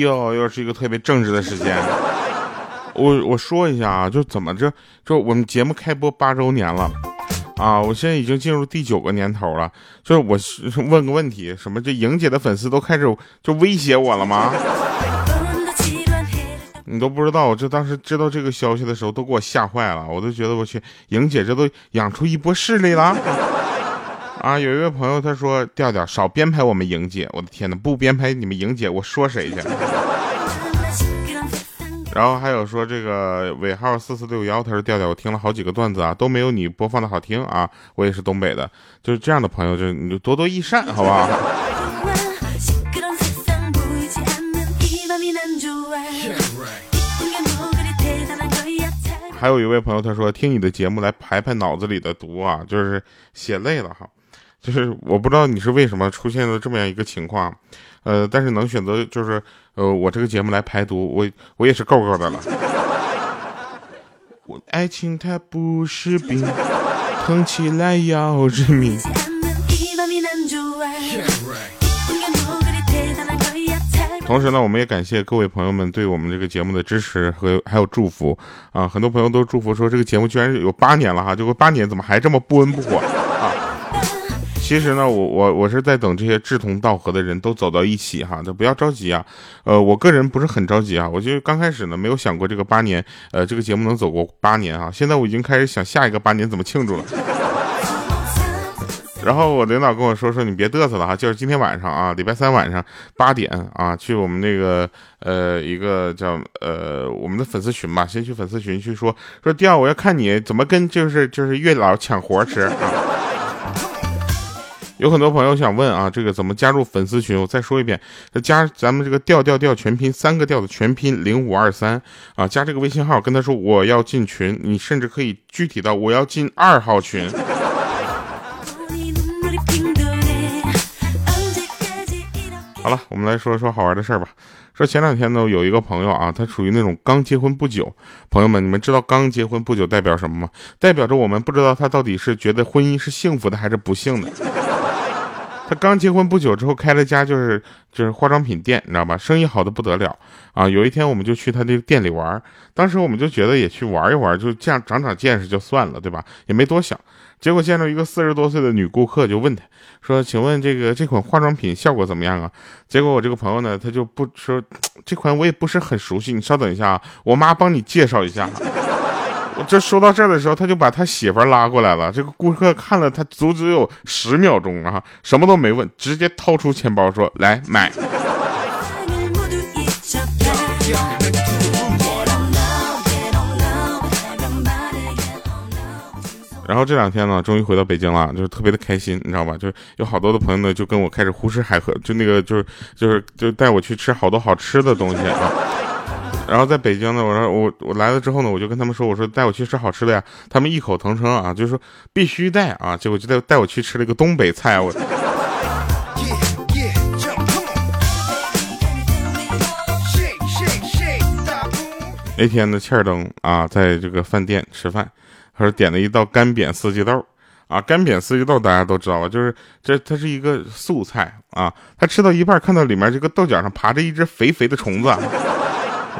哟，又是一个特别正直的时间。我我说一下啊，就怎么着，就我们节目开播八周年了，啊，我现在已经进入第九个年头了。就是我问个问题，什么这莹姐的粉丝都开始就威胁我了吗？你都不知道，我这当时知道这个消息的时候，都给我吓坏了。我都觉得我去，莹姐这都养出一波势力了。啊，有一位朋友他说：“调调少编排我们莹姐，我的天哪，不编排你们莹姐，我说谁去？”然后还有说这个尾号四四六幺，他说调调，我听了好几个段子啊，都没有你播放的好听啊。我也是东北的，就是这样的朋友，就你就多多益善，好不好？还有一位朋友他说听你的节目来排排脑子里的毒啊，就是写累了哈，就是我不知道你是为什么出现了这么样一个情况，呃，但是能选择就是呃我这个节目来排毒，我我也是够够的了。我爱情它不是病，疼起来要人命。同时呢，我们也感谢各位朋友们对我们这个节目的支持和还有祝福啊！很多朋友都祝福说这个节目居然有八年了哈，结果八年怎么还这么不温不火？其实呢，我我我是在等这些志同道合的人都走到一起哈，就不要着急啊。呃，我个人不是很着急啊，我就刚开始呢没有想过这个八年，呃，这个节目能走过八年啊。现在我已经开始想下一个八年怎么庆祝了。然后我领导跟我说说你别嘚瑟了哈，就是今天晚上啊，礼拜三晚上八点啊，去我们那个呃一个叫呃我们的粉丝群吧，先去粉丝群去说说第二我要看你怎么跟就是就是月老抢活吃啊。有很多朋友想问啊，这个怎么加入粉丝群？我再说一遍，加咱们这个调调调全拼三个调的全拼零五二三啊，加这个微信号跟他说我要进群，你甚至可以具体到我要进二号群。好了，我们来说说好玩的事儿吧。说前两天呢，有一个朋友啊，他属于那种刚结婚不久。朋友们，你们知道刚结婚不久代表什么吗？代表着我们不知道他到底是觉得婚姻是幸福的还是不幸的。他刚结婚不久之后开了家就是就是化妆品店，你知道吧？生意好的不得了啊！有一天我们就去他这个店里玩，当时我们就觉得也去玩一玩，就这样长长见识就算了，对吧？也没多想。结果见到一个四十多岁的女顾客，就问他说：“请问这个这款化妆品效果怎么样啊？”结果我这个朋友呢，他就不说 这款我也不是很熟悉，你稍等一下啊，我妈帮你介绍一下。我这说到这儿的时候，他就把他媳妇儿拉过来了。这个顾客看了他足足有十秒钟啊，什么都没问，直接掏出钱包说：“来买。”然后这两天呢，终于回到北京了，就是特别的开心，你知道吧？就是有好多的朋友呢，就跟我开始胡吃海喝，就那个就是就是就带我去吃好多好吃的东西啊。然后在北京呢，我说我我来了之后呢，我就跟他们说，我说带我去吃好吃的呀。他们异口同声啊，就说必须带啊。结果就带带我去吃了一个东北菜，我。那天的，欠儿登啊，在这个饭店吃饭。他说点了一道干煸四季豆，啊，干煸四季豆大家都知道吧？就是这，它是一个素菜啊。他吃到一半，看到里面这个豆角上爬着一只肥肥的虫子，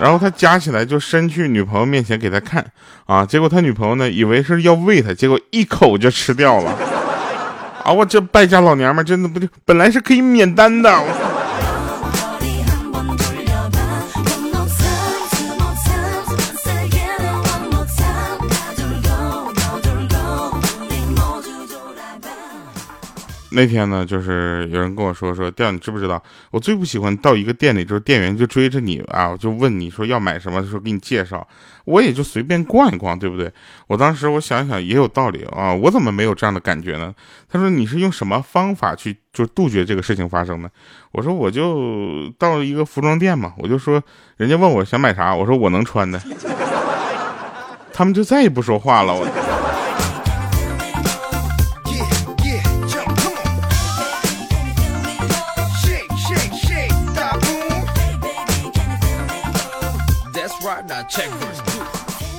然后他夹起来就伸去女朋友面前给他看，啊，结果他女朋友呢以为是要喂他，结果一口就吃掉了，啊，我这败家老娘们真的不就本来是可以免单的。那天呢，就是有人跟我说说，调你知不知道？我最不喜欢到一个店里，就是店员就追着你啊，就问你说要买什么，说给你介绍，我也就随便逛一逛，对不对？我当时我想想也有道理啊，我怎么没有这样的感觉呢？他说你是用什么方法去就杜绝这个事情发生呢？我说我就到一个服装店嘛，我就说人家问我想买啥，我说我能穿的，他们就再也不说话了，我。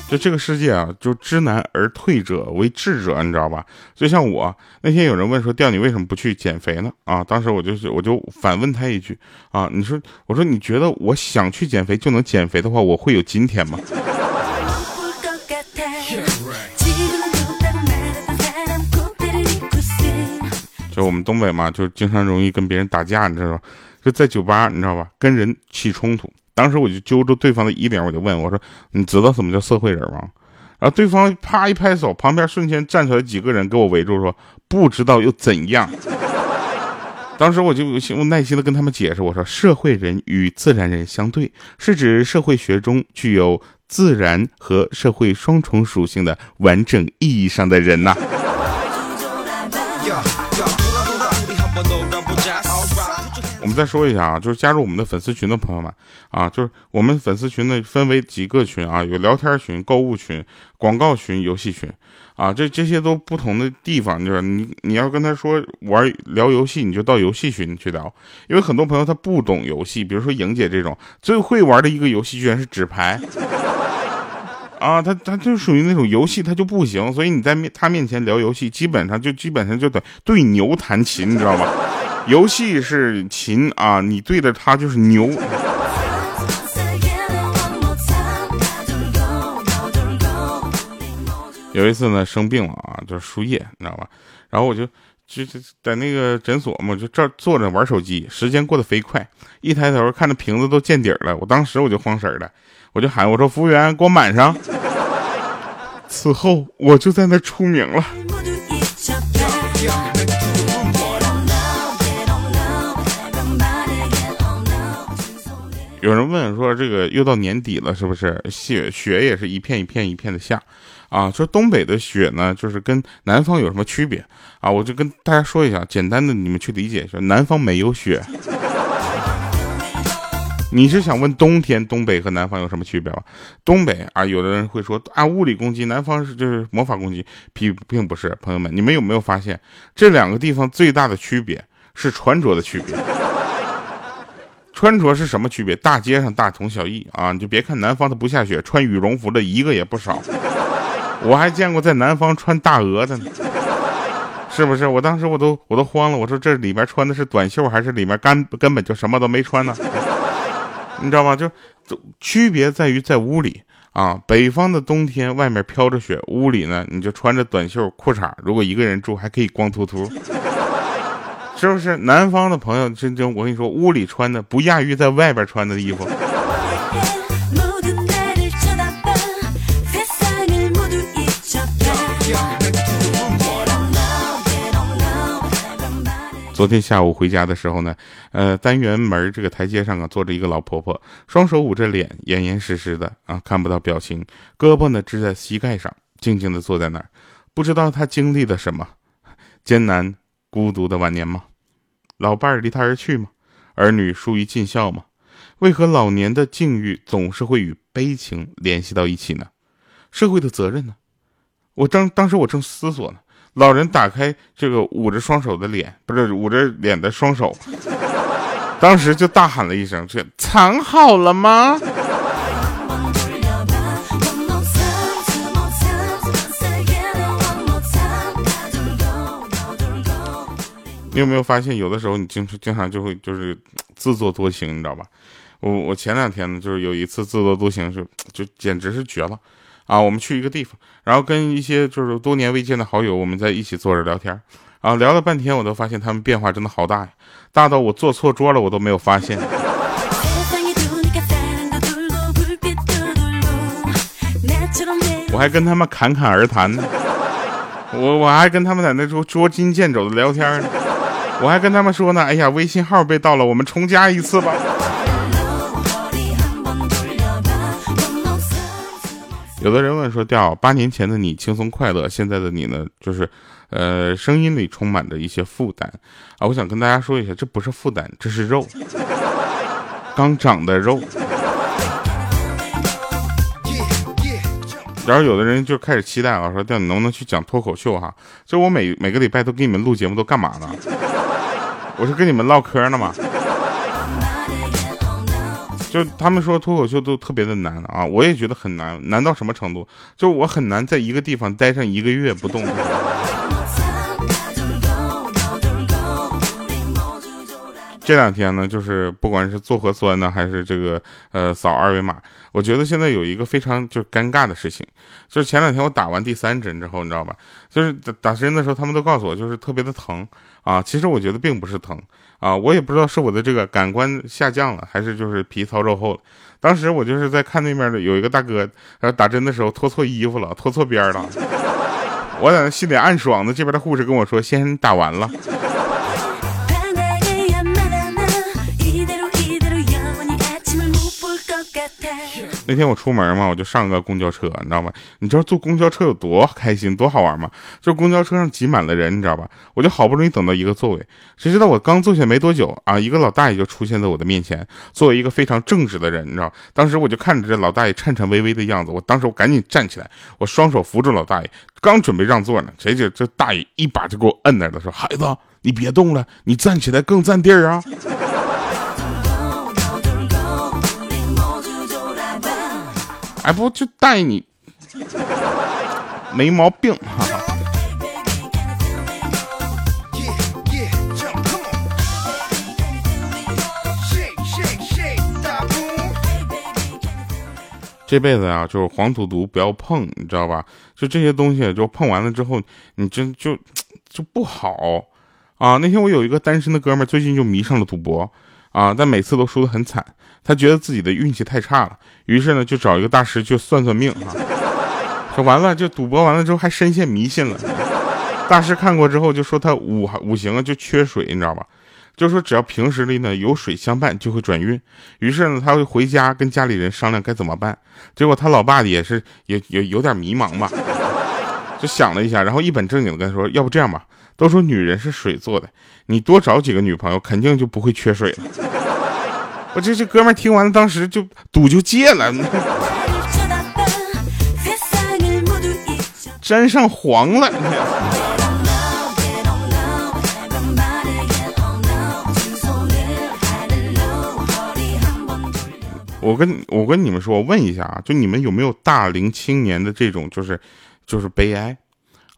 就这个世界啊，就知难而退者为智者，你知道吧？就像我那天有人问说，调你为什么不去减肥呢？啊，当时我就是 我就反问他一句啊，你说我说你觉得我想去减肥就能减肥的话，我会有今天吗？就我们东北嘛，就经常容易跟别人打架，你知道吧？就在酒吧，你知道吧？跟人起冲突。当时我就揪住对方的衣领，我就问我说：“你知道什么叫社会人吗？”然后对方啪一拍手，旁边瞬间站出来几个人给我围住，说：“不知道又怎样？”当时我就我耐心的跟他们解释，我说：“社会人与自然人相对，是指社会学中具有自然和社会双重属性的完整意义上的人呐。”我们再说一下啊，就是加入我们的粉丝群的朋友们啊，就是我们粉丝群呢分为几个群啊，有聊天群、购物群、广告群、游戏群。啊，这这些都不同的地方，就是你你要跟他说玩聊游戏，你就到游戏群去聊，因为很多朋友他不懂游戏，比如说莹姐这种最会玩的一个游戏居然是纸牌。啊，他他就属于那种游戏他就不行，所以你在面他面前聊游戏，基本上就基本上就得对牛弹琴，你知道吗？游戏是琴啊，你对着它就是牛。有一次呢，生病了啊，就是输液，你知道吧？然后我就就在那个诊所嘛，就这坐着玩手机，时间过得飞快。一抬头看着瓶子都见底了，我当时我就慌神了，我就喊我说：“服务员，给我满上。”此后我就在那出名了。有人问说：“这个又到年底了，是不是雪雪也是一片一片一片的下？啊，说东北的雪呢，就是跟南方有什么区别啊？我就跟大家说一下，简单的你们去理解一下，南方没有雪。你是想问冬天东北和南方有什么区别吗？东北啊，有的人会说按物理攻击，南方是就是魔法攻击，并并不是。朋友们，你们有没有发现这两个地方最大的区别是穿着的区别？”穿着是什么区别？大街上大同小异啊！你就别看南方它不下雪，穿羽绒服的一个也不少。我还见过在南方穿大鹅的呢，是不是？我当时我都我都慌了，我说这里面穿的是短袖还是里面干根本就什么都没穿呢？你知道吗？就区别在于在屋里啊，北方的冬天外面飘着雪，屋里呢你就穿着短袖裤衩，如果一个人住还可以光秃秃。是不是南方的朋友？真真，我跟你说，屋里穿的不亚于在外边穿的衣服。昨天下午回家的时候呢，呃，单元门这个台阶上啊，坐着一个老婆婆，双手捂着脸，严严实实的啊，看不到表情，胳膊呢支在膝盖上，静静的坐在那儿，不知道她经历了什么艰难孤独的晚年吗？老伴儿离他而去吗？儿女疏于尽孝吗？为何老年的境遇总是会与悲情联系到一起呢？社会的责任呢？我当当时我正思索呢，老人打开这个捂着双手的脸，不是捂着脸的双手，当时就大喊了一声：“这藏好了吗？”你有没有发现，有的时候你经常经常就会就是自作多情，你知道吧？我我前两天呢，就是有一次自作多情，是就简直是绝了啊！我们去一个地方，然后跟一些就是多年未见的好友，我们在一起坐着聊天，啊，聊了半天，我都发现他们变化真的好大呀，大到我坐错桌了，我都没有发现。我还跟他们侃侃而谈呢，我我还跟他们在那桌捉襟见肘的聊天呢。我还跟他们说呢，哎呀，微信号被盗了，我们重加一次吧。有的人问说，调八年前的你轻松快乐，现在的你呢，就是，呃，声音里充满着一些负担啊。我想跟大家说一下，这不是负担，这是肉，刚长的肉。然后有的人就开始期待啊，说调你能不能去讲脱口秀哈？就我每每个礼拜都给你们录节目，都干嘛呢？我是跟你们唠嗑呢嘛。就他们说脱口秀都特别的难啊，我也觉得很难，难到什么程度？就我很难在一个地方待上一个月不动。这两天呢，就是不管是做核酸呢，还是这个呃扫二维码，我觉得现在有一个非常就尴尬的事情，就是前两天我打完第三针之后，你知道吧？就是打打针的时候，他们都告诉我就是特别的疼啊。其实我觉得并不是疼啊，我也不知道是我的这个感官下降了，还是就是皮糙肉厚了。当时我就是在看那边的有一个大哥，然后打针的时候脱错衣服了，脱错边了，我在那心里暗爽的，这边的护士跟我说：“先生，打完了。”那天我出门嘛，我就上个公交车，你知道吗？你知道坐公交车有多开心、多好玩吗？就公交车上挤满了人，你知道吧？我就好不容易等到一个座位，谁知道我刚坐下没多久啊，一个老大爷就出现在我的面前。作为一个非常正直的人，你知道，当时我就看着这老大爷颤颤巍巍的样子，我当时我赶紧站起来，我双手扶住老大爷，刚准备让座呢，谁知这大爷一把就给我摁那了，说：“孩子，你别动了，你站起来更占地儿啊。”哎，不就带你没毛病哈。这辈子啊，就是黄赌毒不要碰，你知道吧？就这些东西，就碰完了之后，你真就就不好啊。那天我有一个单身的哥们，最近就迷上了赌博啊，但每次都输得很惨。他觉得自己的运气太差了，于是呢就找一个大师去算算命啊。说完了就赌博完了之后还深陷迷信了。大师看过之后就说他五五行啊就缺水，你知道吧？就说只要平时里呢有水相伴就会转运。于是呢他会回家跟家里人商量该怎么办。结果他老爸也是也也有点迷茫吧，就想了一下，然后一本正经的跟他说：“要不这样吧，都说女人是水做的，你多找几个女朋友，肯定就不会缺水了。”我这这哥们听完了，当时就赌就戒了，沾上黄了。我跟我跟你们说，我问一下啊，就你们有没有大龄青年的这种，就是就是悲哀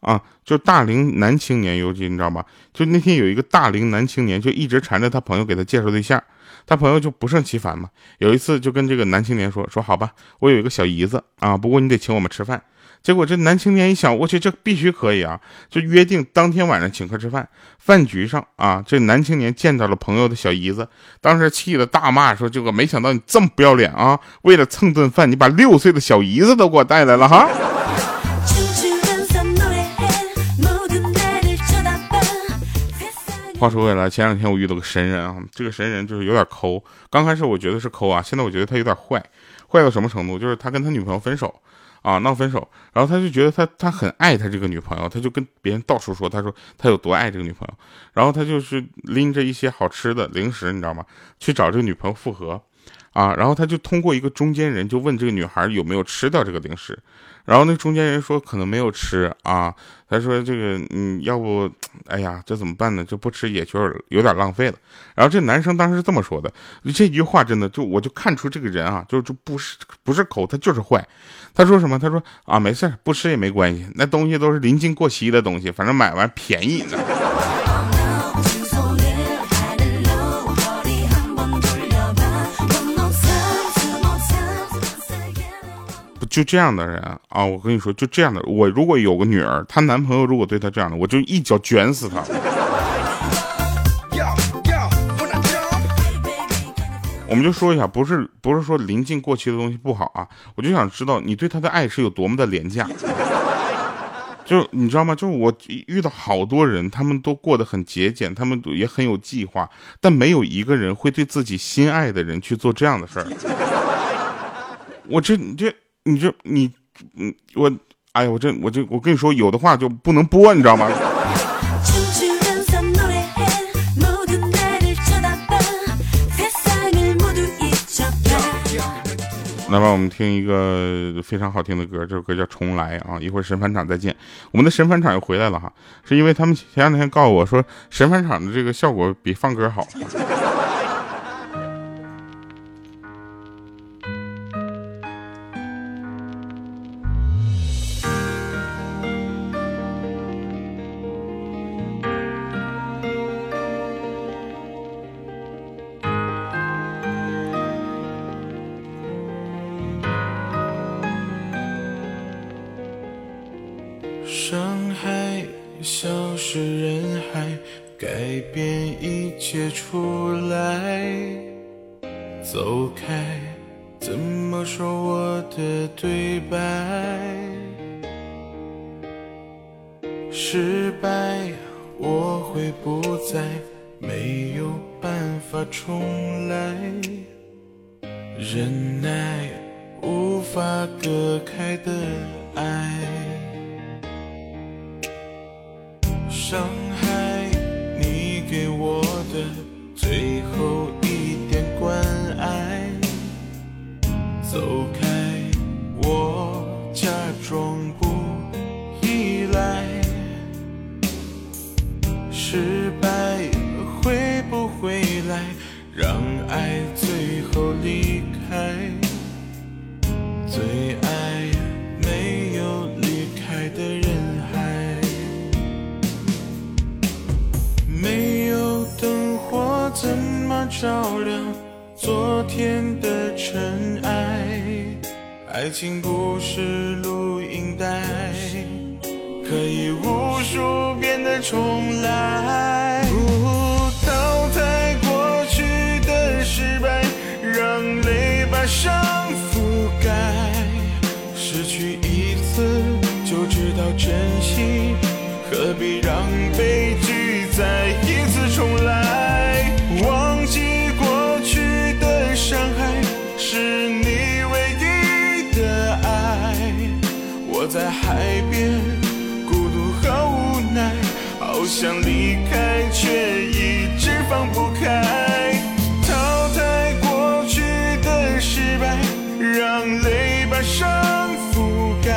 啊？就大龄男青年，尤其你知道吗？就那天有一个大龄男青年，就一直缠着他朋友给他介绍对象。他朋友就不胜其烦嘛，有一次就跟这个男青年说说好吧，我有一个小姨子啊，不过你得请我们吃饭。结果这男青年一想，我去，这必须可以啊，就约定当天晚上请客吃饭。饭局上啊，这男青年见到了朋友的小姨子，当时气得大骂说：“这个没想到你这么不要脸啊，为了蹭顿饭，你把六岁的小姨子都给我带来了哈。”话说回来，前两天我遇到个神人啊，这个神人就是有点抠。刚开始我觉得是抠啊，现在我觉得他有点坏，坏到什么程度？就是他跟他女朋友分手啊，闹分手，然后他就觉得他他很爱他这个女朋友，他就跟别人到处说，他说他有多爱这个女朋友，然后他就是拎着一些好吃的零食，你知道吗？去找这个女朋友复合啊，然后他就通过一个中间人就问这个女孩有没有吃掉这个零食。然后那中间人说可能没有吃啊，他说这个嗯要不，哎呀这怎么办呢？这不吃也就是有点浪费了。然后这男生当时是这么说的，这句话真的就我就看出这个人啊，就就不是不是抠，他就是坏。他说什么？他说啊没事不吃也没关系，那东西都是临近过期的东西，反正买完便宜呢。就这样的人啊，我跟你说，就这样的。我如果有个女儿，她男朋友如果对她这样的，我就一脚卷死他。我们就说一下，不是不是说临近过期的东西不好啊，我就想知道你对他的爱是有多么的廉价。就你知道吗？就是我遇到好多人，他们都过得很节俭，他们也很有计划，但没有一个人会对自己心爱的人去做这样的事儿。我这这。你这你嗯我哎呀我这我这我跟你说有的话就不能播你知道吗？来吧，我们听一个非常好听的歌，这首歌叫《重来》啊！一会儿神返场再见。我们的神返场又回来了哈，是因为他们前两天告诉我说神返场的这个效果比放歌好。改变一切出来。走开，怎么说我的对白？失败，我会不再，没有办法重来。忍耐，无法隔开的爱。伤最后一点关爱，走开，我假装不依赖。失败会不会来，让爱最后离爱情不是录音带，可以无数遍的重来。不淘汰过去的失败，让泪把伤覆盖。失去一次就知道珍惜，何必让悲想离开，却一直放不开。淘汰过去的失败，让泪把伤覆盖。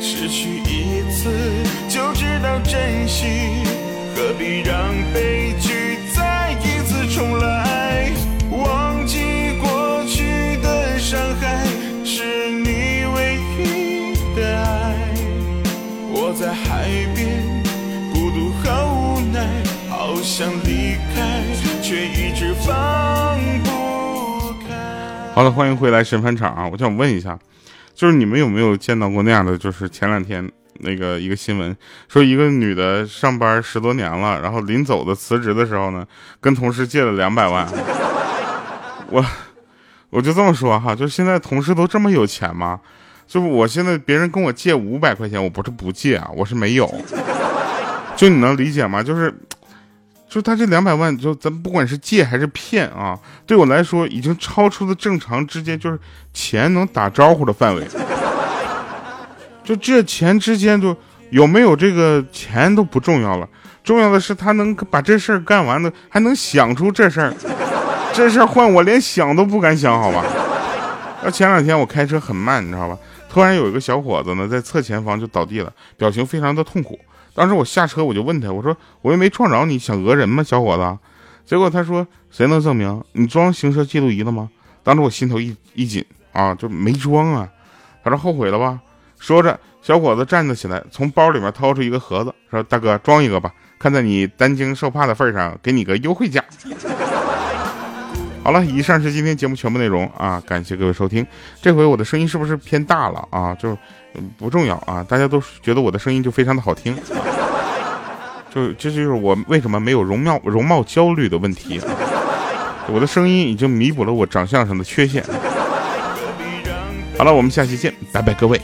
失去一次就知道珍惜，何必让悲剧想离开，却一直放不开。好了，欢迎回来神返场啊！我想问一下，就是你们有没有见到过那样的？就是前两天那个一个新闻，说一个女的上班十多年了，然后临走的辞职的时候呢，跟同事借了两百万。我我就这么说哈，就现在同事都这么有钱吗？就我现在别人跟我借五百块钱，我不是不借啊，我是没有。就你能理解吗？就是。就他这两百万，就咱不管是借还是骗啊，对我来说已经超出了正常之间，就是钱能打招呼的范围。就这钱之间，就有没有这个钱都不重要了，重要的是他能把这事儿干完的，还能想出这事儿。这事儿换我连想都不敢想，好吧？那前两天我开车很慢，你知道吧？突然有一个小伙子呢，在侧前方就倒地了，表情非常的痛苦。当时我下车，我就问他，我说我又没撞着你，想讹人吗，小伙子？结果他说谁能证明你装行车记录仪了吗？当时我心头一一紧啊，就没装啊。他说后悔了吧？说着，小伙子站了起来，从包里面掏出一个盒子，说大哥装一个吧，看在你担惊受怕的份上，给你个优惠价。好了，以上是今天节目全部内容啊，感谢各位收听。这回我的声音是不是偏大了啊？就不重要啊，大家都觉得我的声音就非常的好听，就这就是我为什么没有容貌容貌焦虑的问题。我的声音已经弥补了我长相上的缺陷。好了，我们下期见，拜拜，各位。